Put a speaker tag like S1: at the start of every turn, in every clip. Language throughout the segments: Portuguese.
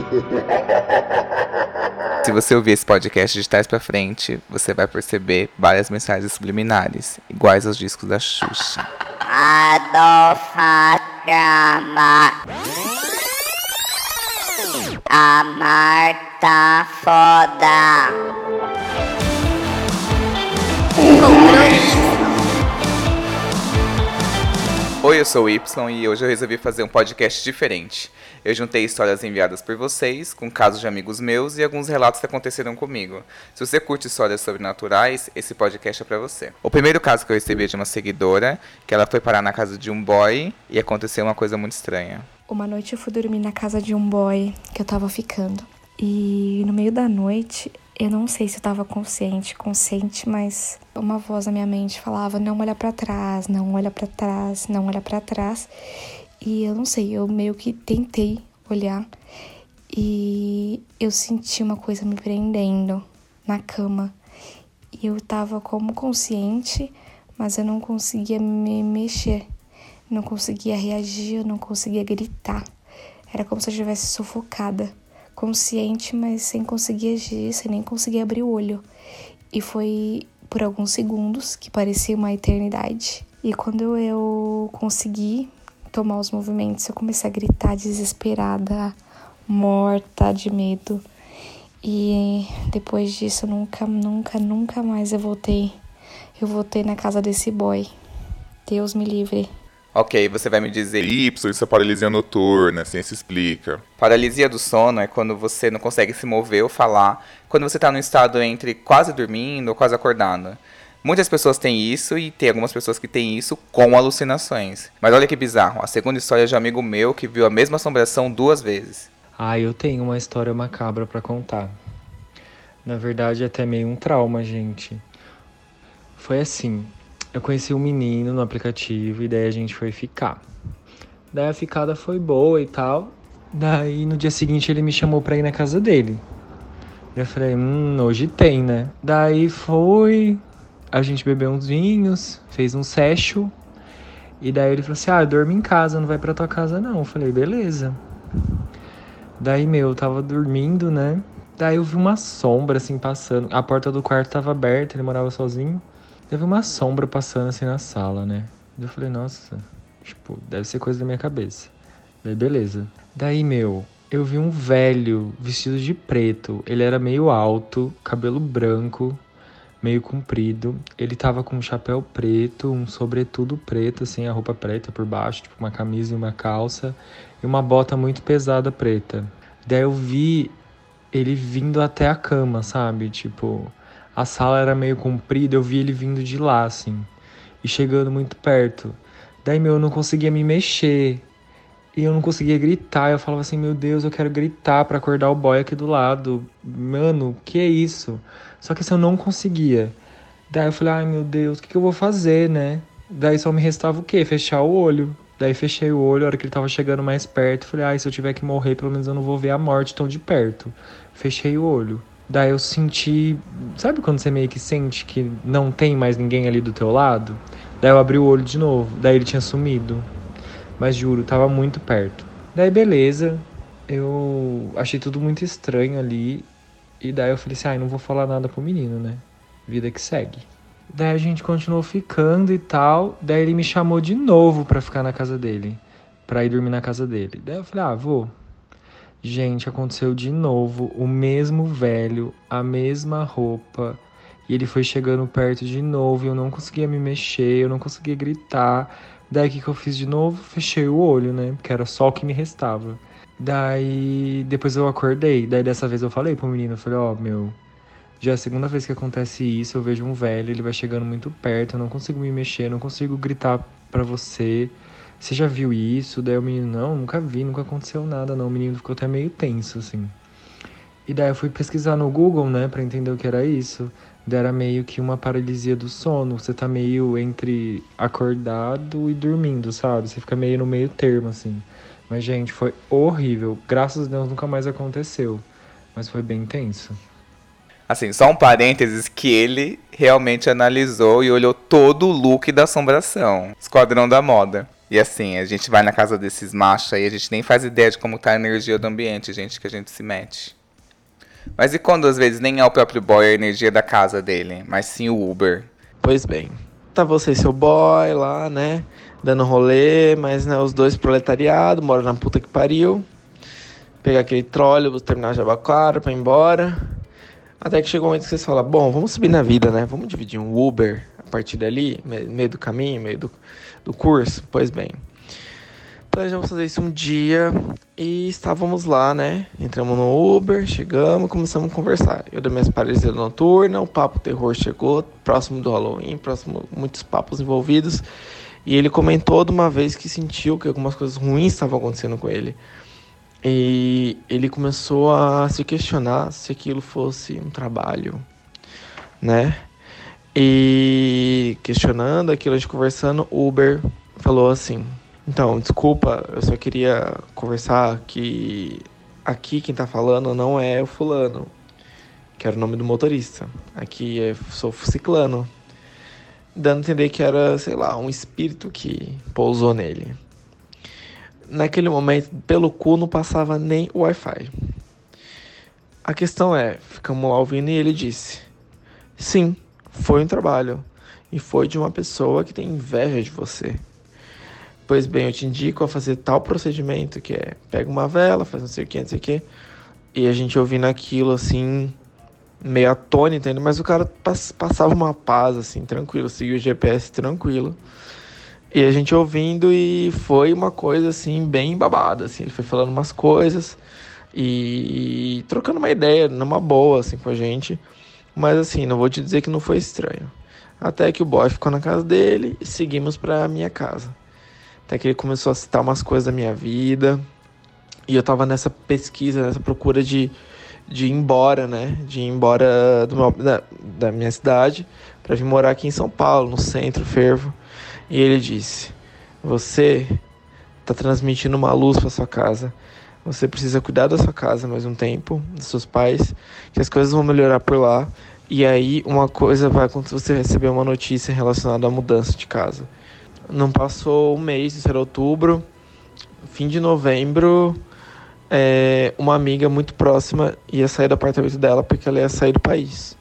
S1: Se você ouvir esse podcast de trás pra frente, você vai perceber várias mensagens subliminares, iguais aos discos da Xuxa.
S2: Adolfa Gama. A Marta Foda.
S1: Oi, eu sou o Y e hoje eu resolvi fazer um podcast diferente. Eu juntei histórias enviadas por vocês, com casos de amigos meus e alguns relatos que aconteceram comigo. Se você curte histórias sobrenaturais, esse podcast é pra você. O primeiro caso que eu recebi é de uma seguidora, que ela foi parar na casa de um boy e aconteceu uma coisa muito estranha.
S3: Uma noite eu fui dormir na casa de um boy que eu tava ficando. E no meio da noite, eu não sei se eu tava consciente, consciente, mas uma voz na minha mente falava: "Não olha para trás, não olha para trás, não olha para trás". E eu não sei, eu meio que tentei olhar e eu senti uma coisa me prendendo na cama. E eu tava como consciente, mas eu não conseguia me mexer. Não conseguia reagir, eu não conseguia gritar. Era como se eu estivesse sufocada consciente, mas sem conseguir agir, sem nem conseguir abrir o olho. E foi por alguns segundos, que parecia uma eternidade. E quando eu consegui tomar os movimentos, eu comecei a gritar desesperada, morta de medo. E depois disso, nunca, nunca, nunca mais eu voltei. Eu voltei na casa desse boy. Deus me livre.
S1: Ok, você vai me dizer.
S4: Y, isso é paralisia noturna, a ciência explica.
S1: Paralisia do sono é quando você não consegue se mover ou falar, quando você está num estado entre quase dormindo ou quase acordando. Muitas pessoas têm isso e tem algumas pessoas que têm isso com alucinações. Mas olha que bizarro, a segunda história é de um amigo meu que viu a mesma assombração duas vezes.
S5: Ah, eu tenho uma história macabra para contar. Na verdade, é até meio um trauma, gente. Foi assim, eu conheci um menino no aplicativo e daí a gente foi ficar. Daí a ficada foi boa e tal. Daí no dia seguinte ele me chamou pra ir na casa dele. Eu falei, hum, hoje tem, né? Daí foi, a gente bebeu uns vinhos, fez um secho. E daí ele falou assim: Ah, dorme em casa, não vai pra tua casa não. Eu falei, beleza. Daí, meu, eu tava dormindo, né? Daí eu vi uma sombra assim passando. A porta do quarto tava aberta, ele morava sozinho. Teve uma sombra passando assim na sala, né? Eu falei, nossa, tipo, deve ser coisa da minha cabeça. Daí, beleza. Daí, meu, eu vi um velho vestido de preto. Ele era meio alto, cabelo branco, meio comprido. Ele tava com um chapéu preto, um sobretudo preto, assim, a roupa preta por baixo, tipo uma camisa e uma calça, e uma bota muito pesada preta. Daí eu vi ele vindo até a cama, sabe? Tipo, a sala era meio comprida, eu vi ele vindo de lá, assim, e chegando muito perto. Daí, meu, eu não conseguia me mexer. E eu não conseguia gritar. Eu falava assim, meu Deus, eu quero gritar para acordar o boy aqui do lado. Mano, que é isso? Só que assim, eu não conseguia. Daí eu falei, ai meu Deus, o que, que eu vou fazer, né? Daí só me restava o quê? Fechar o olho. Daí fechei o olho, a hora que ele tava chegando mais perto, falei, ai, se eu tiver que morrer, pelo menos eu não vou ver a morte tão de perto. Fechei o olho. Daí eu senti. Sabe quando você meio que sente que não tem mais ninguém ali do teu lado? Daí eu abri o olho de novo. Daí ele tinha sumido. Mas juro, tava muito perto. Daí beleza. Eu achei tudo muito estranho ali. E daí eu falei assim: ai, ah, não vou falar nada pro menino, né? Vida que segue. Daí a gente continuou ficando e tal. Daí ele me chamou de novo pra ficar na casa dele. Pra ir dormir na casa dele. Daí eu falei: ah, vou. Gente, aconteceu de novo, o mesmo velho, a mesma roupa. E ele foi chegando perto de novo, eu não conseguia me mexer, eu não conseguia gritar. Daí o que, que eu fiz de novo? Fechei o olho, né? Porque era só o que me restava. Daí depois eu acordei. Daí dessa vez eu falei pro menino, eu falei, ó, oh, meu, já é a segunda vez que acontece isso, eu vejo um velho, ele vai chegando muito perto, eu não consigo me mexer, não consigo gritar para você. Você já viu isso? Daí o menino, não, nunca vi, nunca aconteceu nada, não. O menino ficou até meio tenso, assim. E daí eu fui pesquisar no Google, né, pra entender o que era isso. Daí era meio que uma paralisia do sono. Você tá meio entre acordado e dormindo, sabe? Você fica meio no meio termo, assim. Mas, gente, foi horrível. Graças a Deus nunca mais aconteceu. Mas foi bem tenso.
S1: Assim, só um parênteses que ele realmente analisou e olhou todo o look da assombração. Esquadrão da moda. E assim, a gente vai na casa desses machos aí, a gente nem faz ideia de como tá a energia do ambiente, gente, que a gente se mete. Mas e quando às vezes nem é o próprio boy a energia da casa dele, mas sim o Uber?
S6: Pois bem, tá você e seu boy lá, né? Dando rolê, mas né, os dois proletariado, moram na puta que pariu. Pegar aquele trólebus, terminar de Abaquara pra ir embora. Até que chegou um momento que vocês falam, bom, vamos subir na vida, né? Vamos dividir um Uber a partir dali, meio do caminho, meio do, do curso. Pois bem, planejamos fazer isso um dia e estávamos lá, né? Entramos no Uber, chegamos, começamos a conversar. Eu dei minhas paralisia noturna, o papo terror chegou, próximo do Halloween, próximo muitos papos envolvidos. E ele comentou de uma vez que sentiu que algumas coisas ruins estavam acontecendo com ele. E ele começou a se questionar se aquilo fosse um trabalho, né? E questionando aquilo, a gente conversando, o Uber falou assim: então, desculpa, eu só queria conversar que aqui quem tá falando não é o fulano, que era o nome do motorista. Aqui é sou ciclano. Dando a entender que era, sei lá, um espírito que pousou nele. Naquele momento, pelo cu não passava nem o Wi-Fi. A questão é, ficamos lá ouvindo e ele disse: Sim, foi um trabalho. E foi de uma pessoa que tem inveja de você. Pois bem, eu te indico a fazer tal procedimento que é pega uma vela, faz não sei o que, não sei o que. E a gente ouvindo aquilo assim, meio atônito ainda, mas o cara passava uma paz assim, tranquilo, seguia o GPS tranquilo. E a gente ouvindo e foi uma coisa assim, bem babada, assim, ele foi falando umas coisas e trocando uma ideia numa boa assim com a gente. Mas assim, não vou te dizer que não foi estranho. Até que o boy ficou na casa dele e seguimos para minha casa. Até que ele começou a citar umas coisas da minha vida. E eu tava nessa pesquisa, nessa procura de, de ir embora, né? De ir embora meu, da, da minha cidade para vir morar aqui em São Paulo, no centro, fervo. E ele disse: Você tá transmitindo uma luz para sua casa. Você precisa cuidar da sua casa mais um tempo, dos seus pais, que as coisas vão melhorar por lá. E aí uma coisa vai quando você receber uma notícia relacionada à mudança de casa. Não passou um mês, isso era outubro. Fim de novembro, é, uma amiga muito próxima ia sair do apartamento dela porque ela ia sair do país.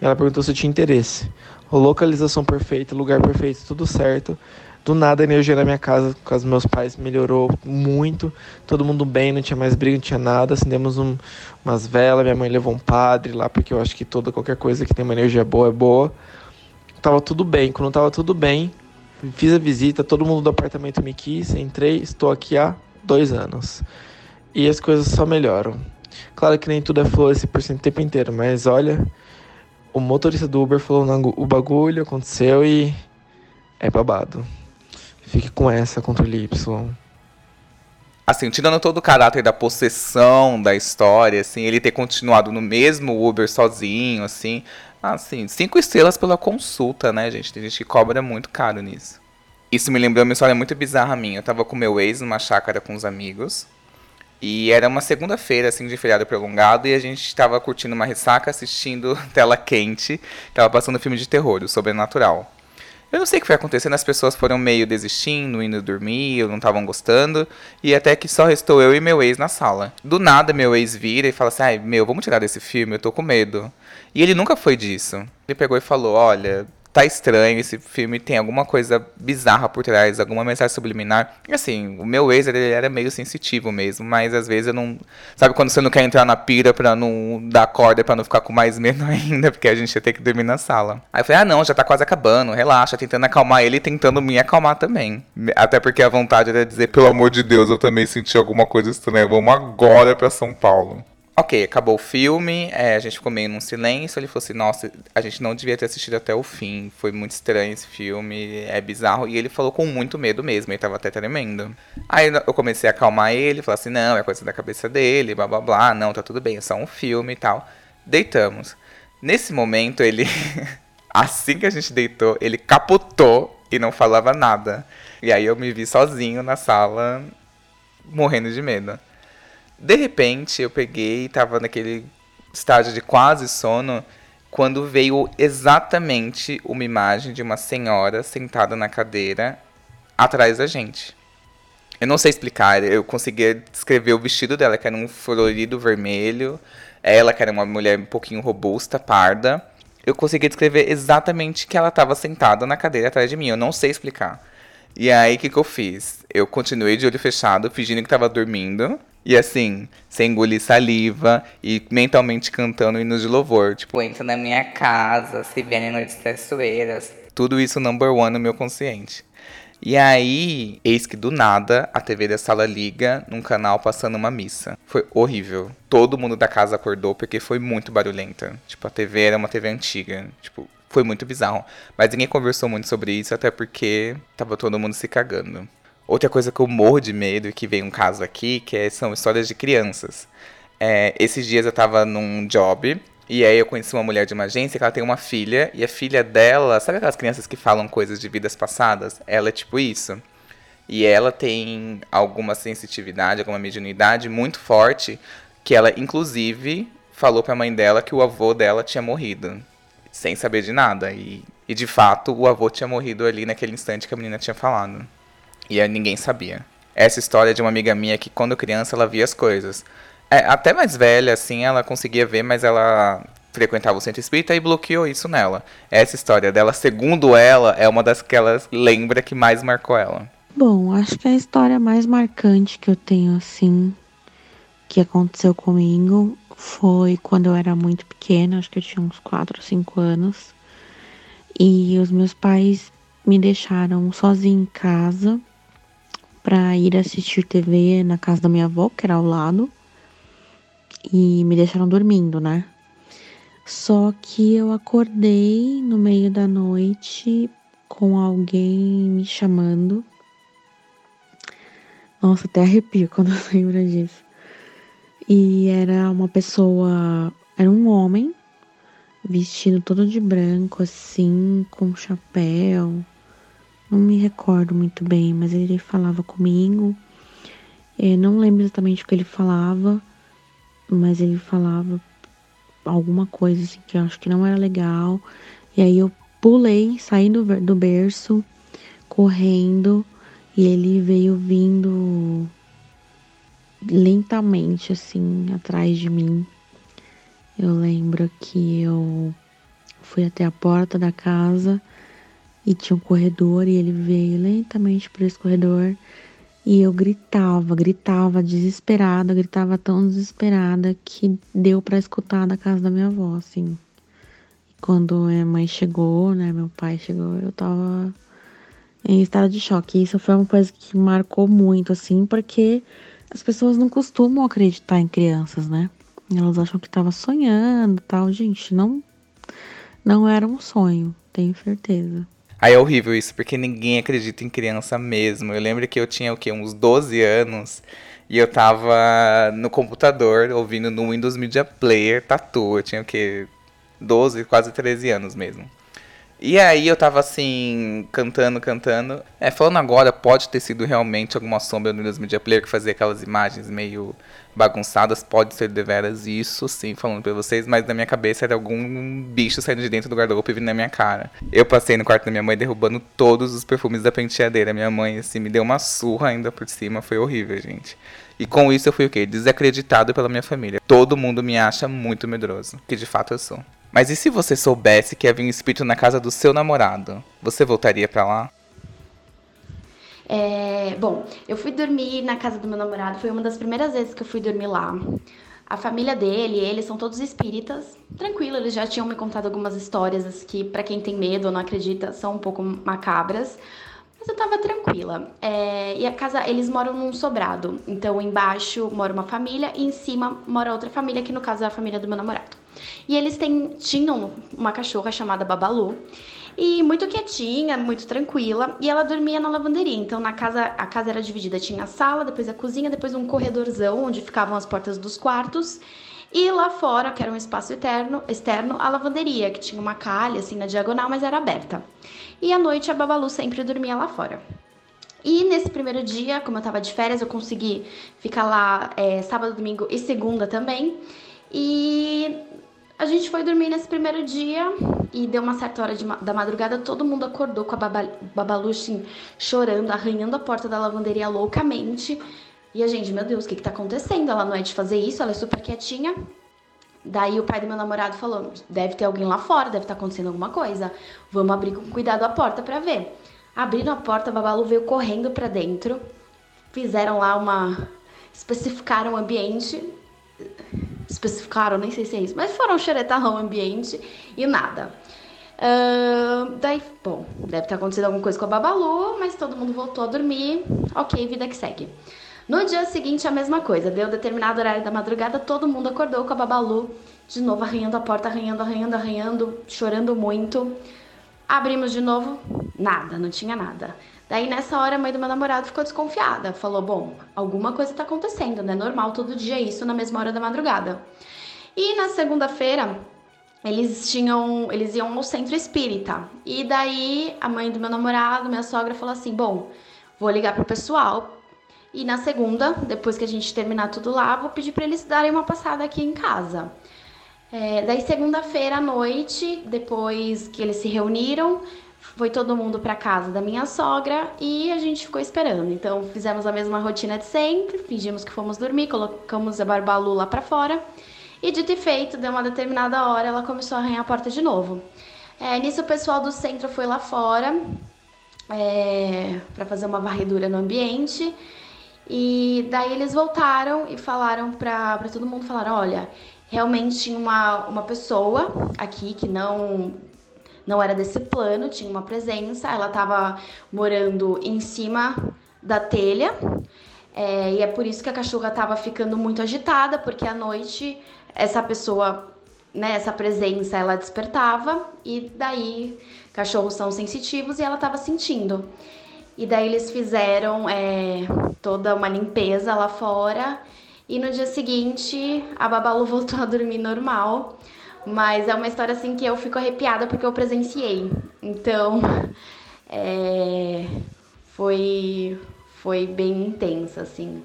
S6: Ela perguntou se eu tinha interesse. Localização perfeita, lugar perfeito, tudo certo. Do nada a energia na minha casa com os meus pais melhorou muito. Todo mundo bem, não tinha mais briga, não tinha nada. Acendemos um, umas velas, minha mãe levou um padre lá, porque eu acho que toda qualquer coisa que tem uma energia boa é boa. Tava tudo bem. Quando tava tudo bem, Fiz a visita, todo mundo do apartamento me quis, entrei, estou aqui há dois anos. E as coisas só melhoram. Claro que nem tudo é flores por o tempo inteiro, mas olha, o motorista do Uber falou o bagulho, aconteceu e é babado. Fique com essa, controle Y.
S1: Assim, tirando todo o caráter da possessão da história, assim, ele ter continuado no mesmo Uber sozinho, assim, Assim, cinco estrelas pela consulta, né, gente? Tem gente que cobra muito caro nisso. Isso me lembrou uma história muito bizarra minha. Eu tava com meu ex numa chácara com os amigos. E era uma segunda-feira, assim, de feriado prolongado. E a gente tava curtindo uma ressaca, assistindo tela quente. Tava passando filme de terror, o sobrenatural. Eu não sei o que foi acontecendo, as pessoas foram meio desistindo, indo dormir, ou não estavam gostando, e até que só restou eu e meu ex na sala. Do nada, meu ex vira e fala assim: ai, meu, vamos tirar desse filme, eu tô com medo. E ele nunca foi disso. Ele pegou e falou: olha, tá estranho, esse filme tem alguma coisa bizarra por trás, alguma mensagem subliminar. E assim, o meu ex, ele era meio sensitivo mesmo, mas às vezes eu não... Sabe quando você não quer entrar na pira pra não dar corda, pra não ficar com mais medo ainda, porque a gente ia ter que dormir na sala. Aí eu falei, ah não, já tá quase acabando, relaxa, tentando acalmar ele e tentando me acalmar também. Até porque a vontade era dizer, pelo amor de Deus, eu também senti alguma coisa estranha, vamos agora pra São Paulo. Ok, acabou o filme, é, a gente ficou meio num silêncio. Ele falou assim: Nossa, a gente não devia ter assistido até o fim. Foi muito estranho esse filme, é bizarro. E ele falou com muito medo mesmo, ele tava até tremendo. Aí eu comecei a acalmar ele, falei assim: Não, é coisa da cabeça dele, blá blá blá. Não, tá tudo bem, é só um filme e tal. Deitamos. Nesse momento, ele. assim que a gente deitou, ele capotou e não falava nada. E aí eu me vi sozinho na sala, morrendo de medo. De repente, eu peguei, tava naquele estágio de quase sono, quando veio exatamente uma imagem de uma senhora sentada na cadeira atrás da gente. Eu não sei explicar, eu conseguia descrever o vestido dela, que era um florido vermelho, ela, que era uma mulher um pouquinho robusta, parda. Eu conseguia descrever exatamente que ela estava sentada na cadeira atrás de mim, eu não sei explicar. E aí, o que, que eu fiz? Eu continuei de olho fechado, fingindo que estava dormindo. E assim, sem engolir saliva e mentalmente cantando hinos de louvor. Tipo,
S2: Entra na minha casa, se vierem noites traiçoeiras.
S1: tudo isso number one no meu consciente. E aí, eis que do nada, a TV da sala liga num canal passando uma missa. Foi horrível. Todo mundo da casa acordou porque foi muito barulhenta. Tipo, a TV era uma TV antiga. Tipo, foi muito bizarro. Mas ninguém conversou muito sobre isso, até porque tava todo mundo se cagando. Outra coisa que eu morro de medo e que veio um caso aqui, que é- são histórias de crianças. É, esses dias eu tava num job e aí eu conheci uma mulher de uma agência que ela tem uma filha e a filha dela, sabe aquelas crianças que falam coisas de vidas passadas? Ela é tipo isso. E ela tem alguma sensitividade, alguma mediunidade muito forte que ela inclusive falou pra mãe dela que o avô dela tinha morrido, sem saber de nada. E, e de fato o avô tinha morrido ali naquele instante que a menina tinha falado. E ninguém sabia. Essa história é de uma amiga minha que quando criança ela via as coisas. É, até mais velha, assim, ela conseguia ver, mas ela frequentava o centro espírita e bloqueou isso nela. Essa história dela, segundo ela, é uma das que ela lembra que mais marcou ela.
S7: Bom, acho que a história mais marcante que eu tenho, assim, que aconteceu comigo foi quando eu era muito pequena, acho que eu tinha uns 4 ou 5 anos. E os meus pais me deixaram sozinha em casa para ir assistir TV na casa da minha avó, que era ao lado. E me deixaram dormindo, né? Só que eu acordei no meio da noite com alguém me chamando. Nossa, até arrepio quando eu lembro disso. E era uma pessoa, era um homem, vestido todo de branco, assim, com chapéu. Não me recordo muito bem, mas ele falava comigo. É, não lembro exatamente o que ele falava, mas ele falava alguma coisa assim que eu acho que não era legal. E aí eu pulei, saí do, do berço, correndo, e ele veio vindo lentamente assim atrás de mim. Eu lembro que eu fui até a porta da casa e tinha um corredor e ele veio lentamente por esse corredor e eu gritava, gritava desesperada, gritava tão desesperada que deu pra escutar da casa da minha avó, assim. E quando minha mãe chegou, né, meu pai chegou, eu tava em estado de choque. Isso foi uma coisa que marcou muito, assim, porque as pessoas não costumam acreditar em crianças, né? Elas acham que tava sonhando, tal. Gente, não não era um sonho, tenho certeza.
S1: Aí é horrível isso, porque ninguém acredita em criança mesmo. Eu lembro que eu tinha o quê? Uns 12 anos e eu tava no computador ouvindo no Windows Media Player Tatu. Eu tinha o quê? 12, quase 13 anos mesmo. E aí eu tava assim, cantando, cantando. É, falando agora, pode ter sido realmente alguma sombra no Windows Media Player que fazia aquelas imagens meio bagunçadas, pode ser deveras isso, sim, falando pra vocês, mas na minha cabeça era algum bicho saindo de dentro do guarda-roupa e vindo na minha cara. Eu passei no quarto da minha mãe derrubando todos os perfumes da penteadeira. Minha mãe, assim, me deu uma surra ainda por cima, foi horrível, gente. E com isso eu fui o quê? Desacreditado pela minha família. Todo mundo me acha muito medroso, que de fato eu sou. Mas e se você soubesse que havia um espírito na casa do seu namorado? Você voltaria pra lá?
S8: É, bom, eu fui dormir na casa do meu namorado, foi uma das primeiras vezes que eu fui dormir lá. A família dele, eles são todos espíritas. Tranquilo, eles já tinham me contado algumas histórias que, pra quem tem medo ou não acredita, são um pouco macabras. Mas eu tava tranquila. É, e a casa, eles moram num sobrado. Então embaixo mora uma família e em cima mora outra família, que no caso é a família do meu namorado. E eles têm, tinham uma cachorra chamada Babalu. E muito quietinha, muito tranquila. E ela dormia na lavanderia. Então na casa, a casa era dividida. Tinha a sala, depois a cozinha, depois um corredorzão onde ficavam as portas dos quartos. E lá fora, que era um espaço externo, externo, a lavanderia, que tinha uma calha assim na diagonal, mas era aberta. E à noite a Babalu sempre dormia lá fora. E nesse primeiro dia, como eu tava de férias, eu consegui ficar lá é, sábado, domingo e segunda também. E A gente foi dormir nesse primeiro dia e deu uma certa hora de, da madrugada, todo mundo acordou com a Babalu assim, chorando, arranhando a porta da lavanderia loucamente. E a gente, meu Deus, o que, que tá acontecendo? Ela não é de fazer isso, ela é super quietinha. Daí o pai do meu namorado falou: deve ter alguém lá fora, deve estar tá acontecendo alguma coisa. Vamos abrir com cuidado a porta para ver. Abriram a porta, a Babalu veio correndo para dentro. Fizeram lá uma. especificaram o ambiente especificaram, nem sei se é isso, mas foram xeretar o ambiente e nada. Uh, daí, bom, deve ter acontecido alguma coisa com a Babalu, mas todo mundo voltou a dormir. Ok, vida que segue. No dia seguinte, a mesma coisa. Deu determinado horário da madrugada, todo mundo acordou com a Babalu, de novo arranhando a porta, arranhando, arranhando, arranhando, chorando muito. Abrimos de novo, nada, não tinha nada. Daí nessa hora a mãe do meu namorado ficou desconfiada, falou: "Bom, alguma coisa tá acontecendo, não é normal todo dia isso na mesma hora da madrugada". E na segunda-feira eles tinham, eles iam ao centro espírita. E daí a mãe do meu namorado, minha sogra falou assim: "Bom, vou ligar pro pessoal e na segunda, depois que a gente terminar tudo lá, vou pedir para eles darem uma passada aqui em casa". É, daí segunda-feira à noite, depois que eles se reuniram, foi todo mundo para casa da minha sogra e a gente ficou esperando. Então fizemos a mesma rotina de sempre, fingimos que fomos dormir, colocamos a Barbalu lá para fora. E dito e feito, deu uma determinada hora, ela começou a arranhar a porta de novo. É, nisso o pessoal do centro foi lá fora é, para fazer uma varredura no ambiente. E daí eles voltaram e falaram para todo mundo, falaram, olha, realmente tinha uma, uma pessoa aqui que não não era desse plano, tinha uma presença, ela estava morando em cima da telha. É, e é por isso que a cachorra estava ficando muito agitada, porque à noite essa pessoa, né, essa presença, ela despertava e daí cachorros são sensitivos e ela estava sentindo. E daí eles fizeram é, toda uma limpeza lá fora e no dia seguinte a Babalu voltou a dormir normal. Mas é uma história assim que eu fico arrepiada porque eu presenciei. Então, é, foi, foi bem intensa, assim.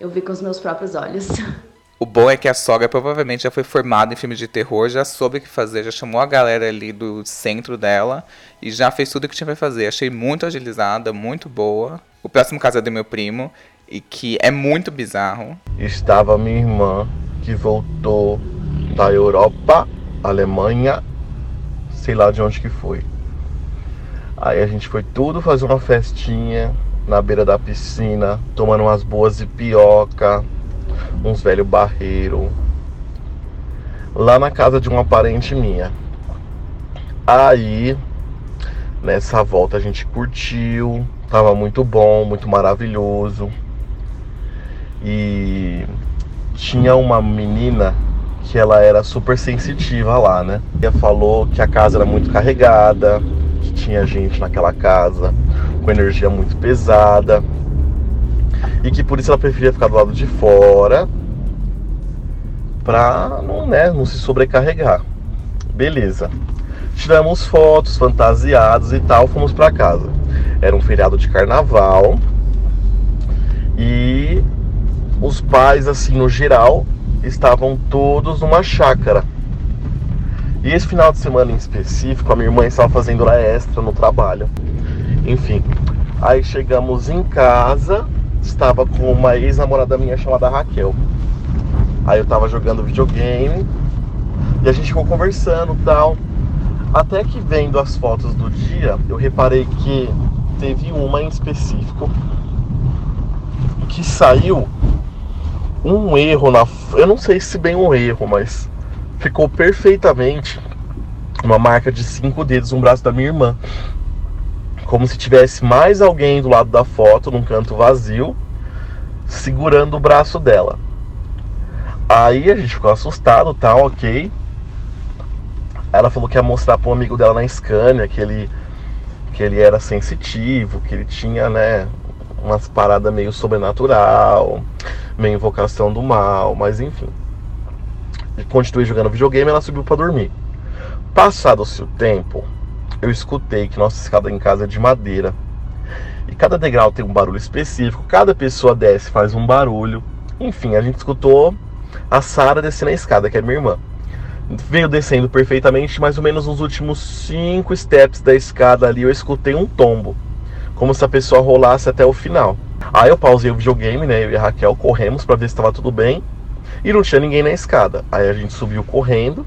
S8: Eu vi com os meus próprios olhos.
S1: O bom é que a sogra provavelmente já foi formada em filmes de terror, já soube o que fazer, já chamou a galera ali do centro dela e já fez tudo o que tinha pra fazer. Achei muito agilizada, muito boa. O próximo caso é do meu primo, e que é muito bizarro.
S9: Estava minha irmã, que voltou da Europa Alemanha, sei lá de onde que foi. Aí a gente foi tudo fazer uma festinha na beira da piscina, tomando umas boas de pioca, uns velho barreiro, lá na casa de uma parente minha. Aí, nessa volta a gente curtiu, tava muito bom, muito maravilhoso. E tinha uma menina que ela era super sensitiva lá, né? Ela falou que a casa era muito carregada, que tinha gente naquela casa com energia muito pesada e que por isso ela preferia ficar do lado de fora pra não, né, não se sobrecarregar. Beleza. Tiramos fotos fantasiados e tal, fomos para casa. Era um feriado de carnaval e os pais, assim, no geral, estavam todos numa chácara. E esse final de semana em específico, a minha irmã estava fazendo hora extra no trabalho. Enfim, aí chegamos em casa, estava com uma ex-namorada minha chamada Raquel. Aí eu tava jogando videogame e a gente ficou conversando tal. Até que vendo as fotos do dia, eu reparei que teve uma em específico que saiu um erro na. Eu não sei se bem um erro, mas ficou perfeitamente uma marca de cinco dedos no braço da minha irmã. Como se tivesse mais alguém do lado da foto, num canto vazio, segurando o braço dela. Aí a gente ficou assustado, tá, ok. Ela falou que ia mostrar para um amigo dela na Scania que ele, que ele era sensitivo, que ele tinha, né, umas paradas meio sobrenatural meio invocação do mal, mas enfim. Continuei jogando videogame e ela subiu para dormir. Passado-se o tempo, eu escutei que nossa escada em casa é de madeira. E cada degrau tem um barulho específico, cada pessoa desce faz um barulho. Enfim, a gente escutou a Sara descendo a escada, que é minha irmã. veio descendo perfeitamente, mais ou menos nos últimos cinco steps da escada ali, eu escutei um tombo, como se a pessoa rolasse até o final. Aí eu pausei o videogame, né? Eu e a Raquel corremos para ver se estava tudo bem e não tinha ninguém na escada. Aí a gente subiu correndo,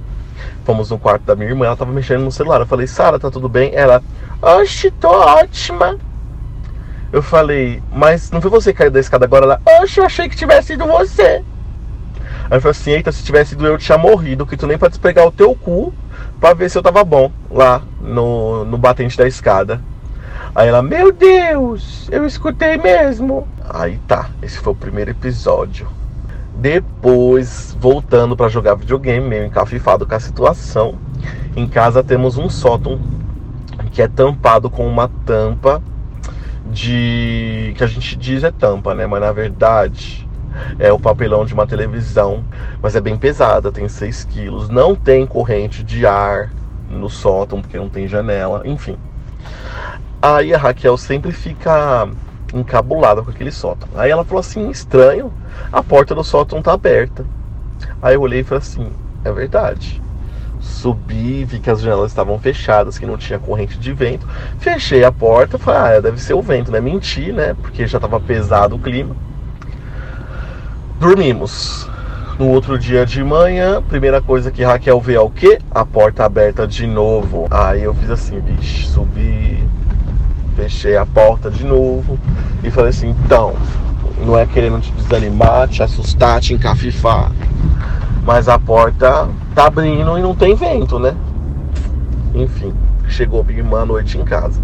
S9: fomos no quarto da minha irmã, ela tava mexendo no celular. Eu falei, Sara, tá tudo bem? Ela, oxe, tô ótima. Eu falei, mas não foi você que caiu da escada agora? Ela, oxe, eu achei que tivesse sido você. Aí eu falei assim, eita, se tivesse sido eu, eu tinha morrido, que tu nem pode pegar o teu cu pra ver se eu tava bom lá no, no batente da escada. Aí ela, meu Deus, eu escutei mesmo. Aí tá, esse foi o primeiro episódio. Depois, voltando para jogar videogame, meio encafifado com a situação. Em casa temos um sótão que é tampado com uma tampa de. que a gente diz é tampa, né? Mas na verdade é o papelão de uma televisão. Mas é bem pesada, tem 6 quilos. Não tem corrente de ar no sótão, porque não tem janela, enfim. Aí a Raquel sempre fica encabulada com aquele sótão. Aí ela falou assim: estranho, a porta do sótão tá aberta. Aí eu olhei e falei assim: é verdade. Subi, vi que as janelas estavam fechadas, que não tinha corrente de vento. Fechei a porta, falei: ah, deve ser o vento, né? Menti, né? Porque já estava pesado o clima. Dormimos. No outro dia de manhã, primeira coisa que Raquel vê é o quê? A porta aberta de novo. Aí eu fiz assim, bicho, subi, fechei a porta de novo e falei assim: então, não é querendo te desanimar, te assustar, te encafifar, mas a porta tá abrindo e não tem vento, né? Enfim, chegou minha irmã à noite em casa.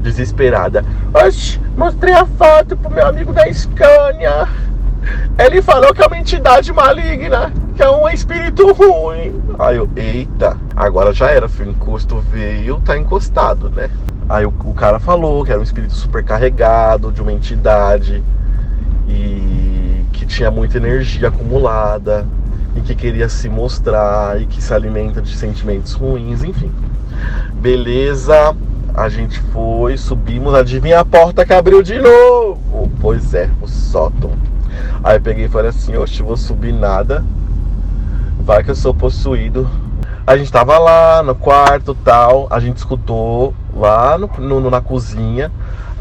S9: Desesperada. Oxe, mostrei a foto pro meu amigo da Scania. Ele falou que é uma entidade maligna, que é um espírito ruim. Aí eu, eita, agora já era, filho. Encosto veio, tá encostado, né? Aí o, o, cara falou que era um espírito super carregado de uma entidade e que tinha muita energia acumulada e que queria se mostrar e que se alimenta de sentimentos ruins, enfim. Beleza, a gente foi, subimos, adivinha a porta que abriu de novo? Pois é, o sótão. Aí peguei e falei assim, oxe, vou subir nada, vai que eu sou possuído. A gente tava lá no quarto tal, a gente escutou lá no, no, na cozinha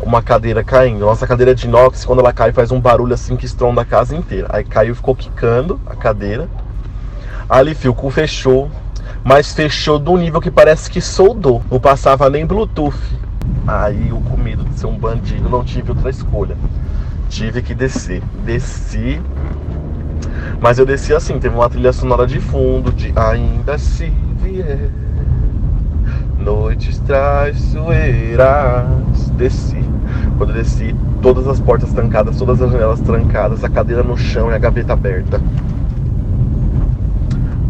S9: uma cadeira caindo. Nossa cadeira é de inox, quando ela cai, faz um barulho assim que estronda a casa inteira. Aí caiu, ficou quicando a cadeira. Ali, fio, o cu fechou, mas fechou do nível que parece que soldou. Não passava nem Bluetooth. Aí, eu com medo de ser um bandido, não tive outra escolha. Tive que descer. Desci. Mas eu desci assim, teve uma trilha sonora de fundo de Ainda se vier noites traiçoeiras. Desci. Quando desci, todas as portas trancadas, todas as janelas trancadas, a cadeira no chão e a gaveta aberta.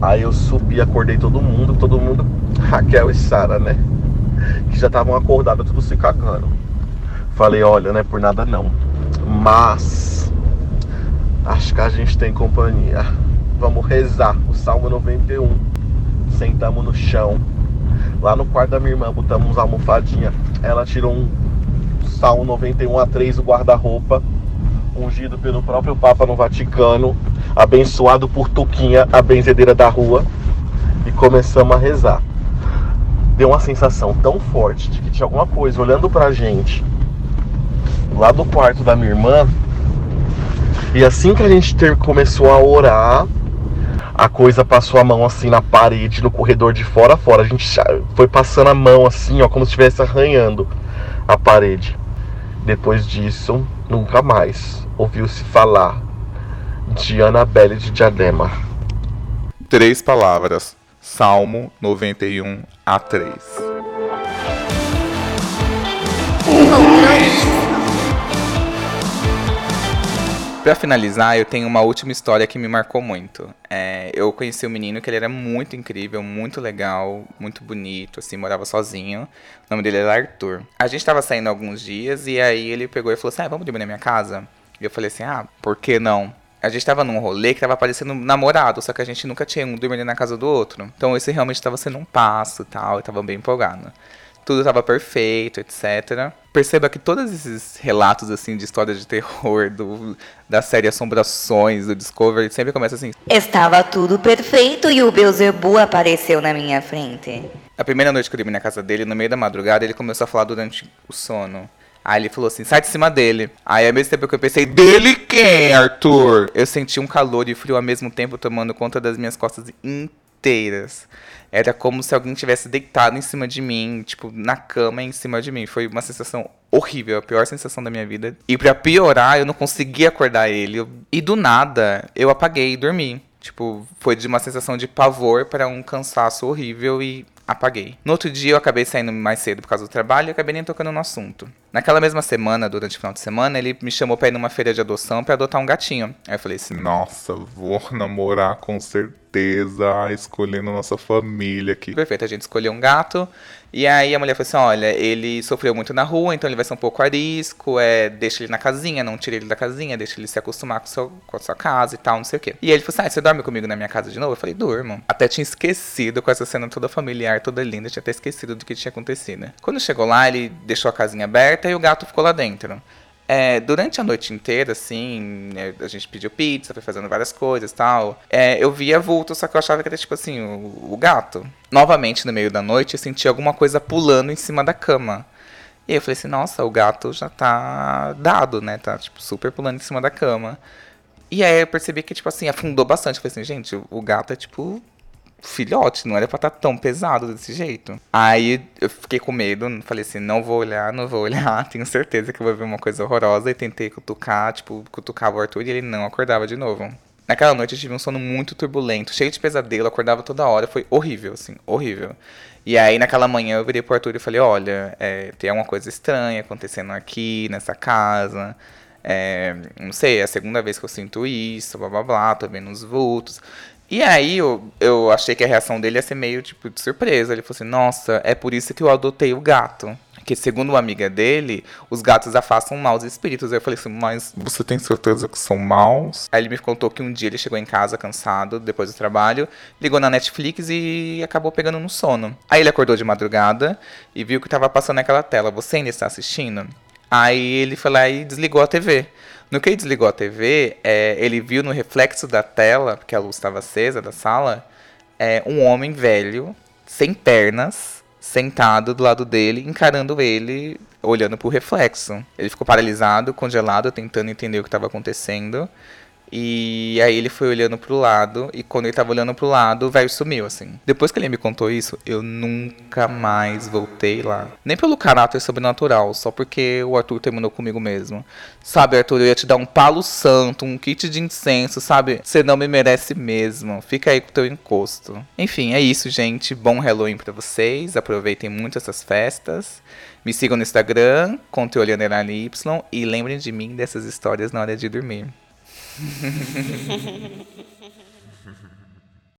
S9: Aí eu subi, acordei todo mundo, todo mundo, Raquel e Sara, né? Que já estavam acordadas, tudo se cagando. Falei, olha, não é por nada não. Mas acho que a gente tem companhia. Vamos rezar o Salmo 91. Sentamos no chão Lá no quarto da minha irmã, botamos almofadinha. Ela tirou um Salmo 91 a 3 o guarda-roupa, ungido pelo próprio Papa no Vaticano, abençoado por Tuquinha, a benzedeira da rua, e começamos a rezar. Deu uma sensação tão forte de que tinha alguma coisa olhando pra gente lá do quarto da minha irmã. E assim que a gente ter, começou a orar, a coisa passou a mão assim na parede, no corredor de fora a fora. A gente foi passando a mão assim, ó, como se estivesse arranhando a parede. Depois disso, nunca mais ouviu-se falar de Annabelle de Diadema.
S4: Três palavras. Salmo 91 a 3.
S1: Para finalizar, eu tenho uma última história que me marcou muito. É, eu conheci um menino que ele era muito incrível, muito legal, muito bonito, assim, morava sozinho. O nome dele era Arthur. A gente tava saindo alguns dias e aí ele pegou e falou assim: ah, vamos dormir na minha casa? E eu falei assim: ah, por que não? A gente tava num rolê que tava parecendo namorado, só que a gente nunca tinha um dormindo na casa do outro. Então esse realmente tava sendo um passo tal, eu tava bem empolgado. Tudo tava perfeito, etc. Perceba que todos esses relatos, assim, de história de terror, do, da série Assombrações, do Discovery, sempre começa assim.
S2: Estava tudo perfeito e o Beuzebu apareceu na minha frente.
S1: A primeira noite que eu dormi na casa dele, no meio da madrugada, ele começou a falar durante o sono. Aí ele falou assim, sai de cima dele. Aí ao mesmo tempo que eu pensei, dele quem, Arthur? Eu senti um calor e frio ao mesmo tempo tomando conta das minhas costas inteiras. Era como se alguém tivesse deitado em cima de mim, tipo, na cama em cima de mim. Foi uma sensação horrível, a pior sensação da minha vida. E pra piorar, eu não conseguia acordar ele. E do nada, eu apaguei e dormi. Tipo, foi de uma sensação de pavor para um cansaço horrível e apaguei. No outro dia eu acabei saindo mais cedo por causa do trabalho e acabei nem tocando no assunto. Naquela mesma semana, durante o final de semana, ele me chamou pra ir numa feira de adoção para adotar um gatinho. Aí eu falei assim:
S4: Nossa, vou namorar com certeza, escolhendo nossa família aqui.
S1: Perfeito, a gente escolheu um gato. E aí a mulher falou assim: olha, ele sofreu muito na rua, então ele vai ser um pouco arisco, é, deixa ele na casinha, não tire ele da casinha, deixa ele se acostumar com, seu, com a sua casa e tal, não sei o quê. E ele falou assim: ah, você dorme comigo na minha casa de novo? Eu falei, durmo. Até tinha esquecido com essa cena toda familiar, toda linda, tinha até esquecido do que tinha acontecido. Quando chegou lá, ele deixou a casinha aberta e o gato ficou lá dentro. É, durante a noite inteira, assim, né, a gente pediu pizza, foi fazendo várias coisas tal. É, eu via vulto, só que eu achava que era tipo assim, o, o, gato. Novamente, no meio da noite, eu senti alguma coisa pulando em cima da cama. E aí eu falei assim, nossa, o gato já tá dado, né? Tá, tipo, super pulando em cima da cama. E aí eu percebi que, tipo assim, afundou bastante. Eu falei assim, gente, o gato é tipo filhote, não era pra estar tá tão pesado desse jeito. Aí eu fiquei com medo, falei assim, não vou olhar, não vou olhar, tenho certeza que eu vou ver uma coisa horrorosa. E tentei cutucar, tipo, cutucava o Arthur e ele não acordava de novo. Naquela noite eu tive um sono muito turbulento, cheio de pesadelo, acordava toda hora, foi horrível, assim, horrível. E aí naquela manhã eu virei pro Arthur e falei, olha, é, tem alguma coisa estranha acontecendo aqui, nessa casa. É, não sei, é a segunda vez que eu sinto isso, blá blá blá, tô vendo uns vultos. E aí eu, eu achei que a reação dele ia ser meio tipo de surpresa. Ele falou assim: Nossa, é por isso que eu adotei o gato. Que segundo uma amiga dele, os gatos afastam maus espíritos. Eu falei assim, mas
S4: você tem certeza que são maus?
S1: Aí ele me contou que um dia ele chegou em casa cansado, depois do trabalho, ligou na Netflix e acabou pegando no sono. Aí ele acordou de madrugada e viu que tava passando naquela tela. Você ainda está assistindo? Aí ele foi lá e desligou a TV. No que ele desligou a TV, é, ele viu no reflexo da tela, porque a luz estava acesa da sala, é, um homem velho, sem pernas, sentado do lado dele, encarando ele, olhando pro reflexo. Ele ficou paralisado, congelado, tentando entender o que estava acontecendo. E aí ele foi olhando pro lado, e quando ele tava olhando pro lado, o velho sumiu, assim. Depois que ele me contou isso, eu nunca mais voltei lá. Nem pelo caráter sobrenatural, só porque o Arthur terminou comigo mesmo. Sabe, Arthur, eu ia te dar um palo santo, um kit de incenso, sabe? Você não me merece mesmo. Fica aí com o teu encosto. Enfim, é isso, gente. Bom Halloween pra vocês. Aproveitem muito essas festas. Me sigam no Instagram, conteúdo Y, e lembrem de mim dessas histórias na hora de dormir. Ha ha ha ha ha.